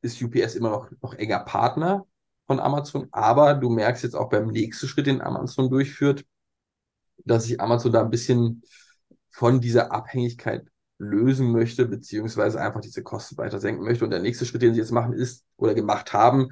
ist UPS immer noch, noch enger Partner von Amazon, aber du merkst jetzt auch beim nächsten Schritt, den Amazon durchführt, dass sich Amazon da ein bisschen von dieser Abhängigkeit lösen möchte, beziehungsweise einfach diese Kosten weiter senken möchte. Und der nächste Schritt, den sie jetzt machen, ist oder gemacht haben,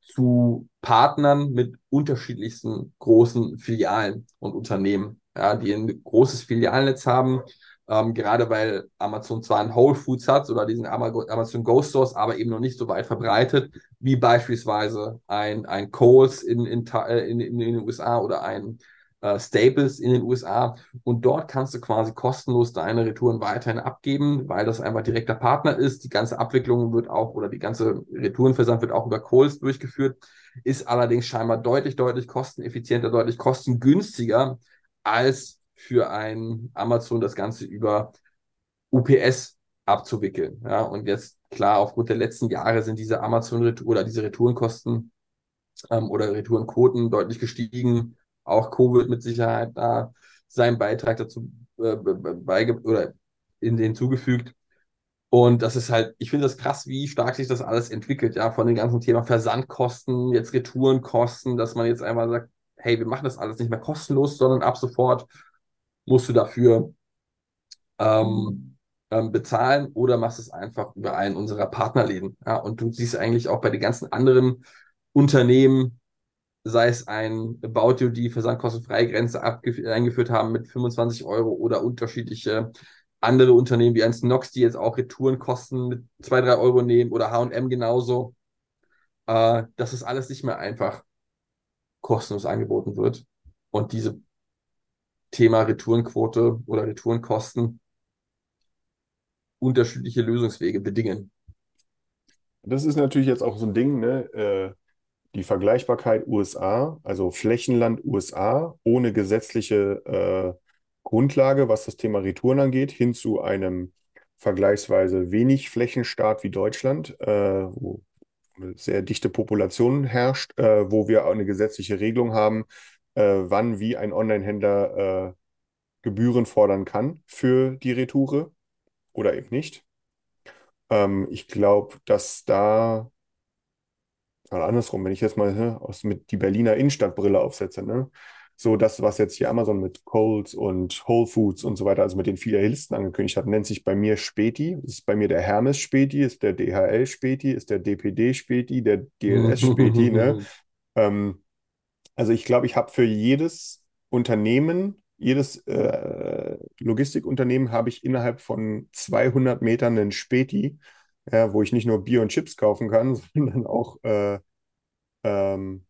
zu Partnern mit unterschiedlichsten großen Filialen und Unternehmen, ja, die ein großes Filialnetz haben, ähm, gerade weil Amazon zwar ein Whole Foods hat oder diesen Amazon Go Stores, aber eben noch nicht so weit verbreitet, wie beispielsweise ein, ein Coles in, in, äh, in, in den USA oder ein äh, Staples in den USA. Und dort kannst du quasi kostenlos deine Retouren weiterhin abgeben, weil das einfach direkter Partner ist. Die ganze Abwicklung wird auch oder die ganze Retourenversand wird auch über Coles durchgeführt, ist allerdings scheinbar deutlich, deutlich kosteneffizienter, deutlich kostengünstiger als für ein Amazon das Ganze über UPS abzuwickeln. Ja, und jetzt klar, aufgrund der letzten Jahre sind diese Amazon oder diese Retourenkosten ähm, oder Retourenquoten deutlich gestiegen. Auch Covid mit Sicherheit da seinen Beitrag dazu äh, beige oder in den zugefügt. Und das ist halt, ich finde das krass, wie stark sich das alles entwickelt, ja, von dem ganzen Thema Versandkosten, jetzt Retourenkosten, dass man jetzt einmal sagt, hey, wir machen das alles nicht mehr kostenlos, sondern ab sofort musst du dafür ähm, ähm, bezahlen oder machst es einfach über einen unserer Partnerläden. Ja, und du siehst eigentlich auch bei den ganzen anderen Unternehmen, sei es ein About You, die versandkostenfreie Grenze eingeführt haben mit 25 Euro oder unterschiedliche andere Unternehmen wie ein Snox, die jetzt auch Retourenkosten mit 2, 3 Euro nehmen oder H&M genauso. Äh, dass es alles nicht mehr einfach kostenlos angeboten wird. Und diese Thema Retourenquote oder Retourenkosten unterschiedliche Lösungswege bedingen. Das ist natürlich jetzt auch so ein Ding, ne? Äh, die Vergleichbarkeit USA, also Flächenland USA, ohne gesetzliche äh, Grundlage, was das Thema Retouren angeht, hin zu einem vergleichsweise wenig Flächenstaat wie Deutschland, äh, wo sehr dichte Population herrscht, äh, wo wir eine gesetzliche Regelung haben, wann wie ein Online-Händler äh, Gebühren fordern kann für die Retoure oder eben nicht. Ähm, ich glaube, dass da, oder andersrum, wenn ich jetzt mal ne, aus, mit die Berliner Innenstadtbrille aufsetze, ne? So das, was jetzt hier Amazon mit Coles und Whole Foods und so weiter, also mit den Filialisten angekündigt hat, nennt sich bei mir Späti. Das ist bei mir der Hermes Späti, ist der DHL Späti, ist der DPD Späti, der DLS Späti, ne? Ähm, also ich glaube, ich habe für jedes Unternehmen, jedes äh, Logistikunternehmen habe ich innerhalb von 200 Metern einen Späti, ja, wo ich nicht nur Bier und Chips kaufen kann, sondern auch äh, ähm,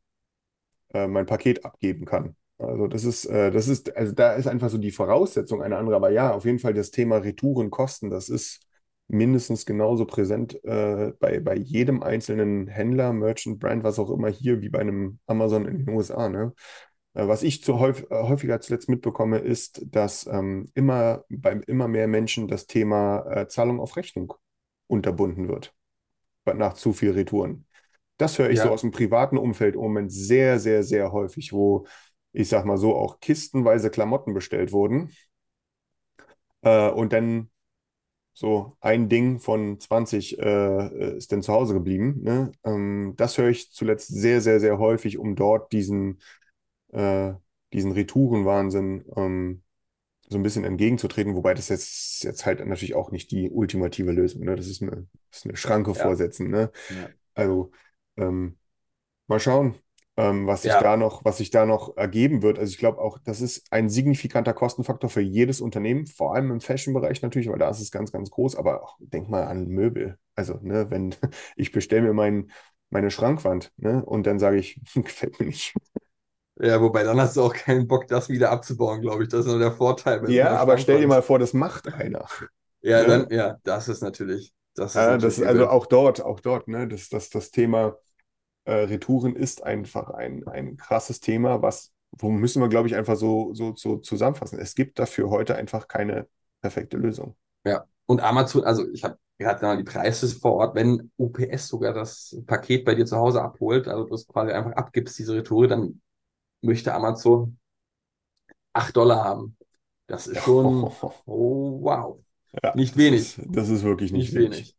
äh, mein Paket abgeben kann. Also das ist, äh, das ist, also da ist einfach so die Voraussetzung eine andere. Aber ja, auf jeden Fall das Thema Retourenkosten, das ist mindestens genauso präsent äh, bei, bei jedem einzelnen Händler, Merchant Brand, was auch immer hier, wie bei einem Amazon in den USA. Ne? Äh, was ich zu häufig, äh, häufiger zuletzt mitbekomme, ist, dass ähm, immer bei immer mehr Menschen das Thema äh, Zahlung auf Rechnung unterbunden wird nach zu viel Retouren. Das höre ich Ja. so aus dem privaten Umfeld im Moment sehr, sehr, sehr häufig, wo ich sag mal so auch kistenweise Klamotten bestellt wurden äh, und dann so ein Ding von 20 äh, ist dann zu Hause geblieben. Ne? Ähm, das höre ich zuletzt sehr, sehr, sehr häufig, um dort diesen, äh, diesen Retourenwahnsinn ähm, so ein bisschen entgegenzutreten, wobei das jetzt, jetzt halt natürlich auch nicht die ultimative Lösung, ne? Das ist eine, das ist eine Schranke Ja. vorsetzen, ne? Ja. Also ähm, mal schauen, ähm, was sich Ja. da noch, was sich da noch ergeben wird. Also ich glaube auch, das ist ein signifikanter Kostenfaktor für jedes Unternehmen, vor allem im Fashion-Bereich natürlich, weil da ist es ganz, ganz groß. Aber auch, denk mal an Möbel. Also, ne, wenn ich bestelle mir mein, meine Schrankwand, ne, und dann sage ich, gefällt mir nicht. Ja, wobei dann hast du auch keinen Bock, das wieder abzubauen, glaube ich. Das ist nur der Vorteil. Ja, aber stell dir mal vor, das macht einer. Ja, ne? dann, ja, das ist natürlich. Das ist Ja, das, also übel. auch dort, auch dort, ne, das, das, das Thema äh, Retouren ist einfach ein, ein krasses Thema, was, wo müssen wir, glaube ich, einfach so, so, so zusammenfassen. Es gibt dafür heute einfach keine perfekte Lösung. Ja, und Amazon, also ich habe gerade mal die Preise vor Ort, wenn UPS sogar das Paket bei dir zu Hause abholt, also du es quasi einfach abgibst, diese Retoure, dann möchte Amazon 8 Dollar haben. Das ist schon, oh wow, Ja, nicht das wenig. Ist, das ist wirklich nicht, nicht wenig. wenig.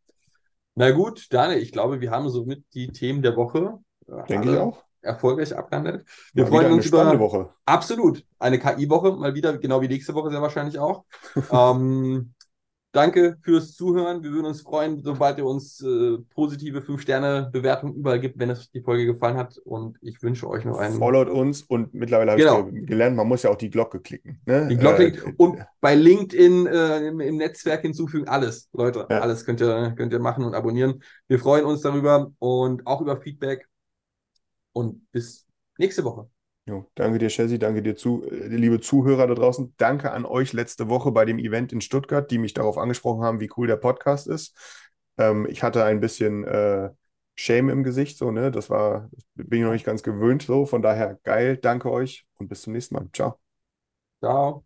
Na gut, Daniel, ich glaube, wir haben somit die Themen der Woche äh, Denke ich auch. erfolgreich abgehandelt. Wir Mal freuen uns eine über Woche. absolut eine KI-Woche, mal wieder, genau wie nächste Woche sehr wahrscheinlich auch. ähm, danke fürs Zuhören. Wir würden uns freuen, sobald ihr uns äh, positive 5-Sterne-Bewertungen überall gibt, wenn es die Folge gefallen hat. Und ich wünsche euch noch einen Followt uns und mittlerweile habe Genau. ich ge- gelernt, man muss ja auch die Glocke klicken. Ne? die Glocke Äh, und bei LinkedIn äh, im, im Netzwerk hinzufügen. Alles, Leute, Ja. alles könnt ihr, könnt ihr machen und abonnieren. Wir freuen uns darüber und auch über Feedback. Und bis nächste Woche. Jo, danke dir, Chelsea, danke dir, zu, äh, liebe Zuhörer da draußen. Danke an euch letzte Woche bei dem Event in Stuttgart, die mich darauf angesprochen haben, wie cool der Podcast ist. Ähm, ich hatte ein bisschen äh, Shame im Gesicht, so, ne? Das war, bin ich noch nicht ganz gewöhnt, so. Von daher geil, danke euch und bis zum nächsten Mal. Ciao. Ciao.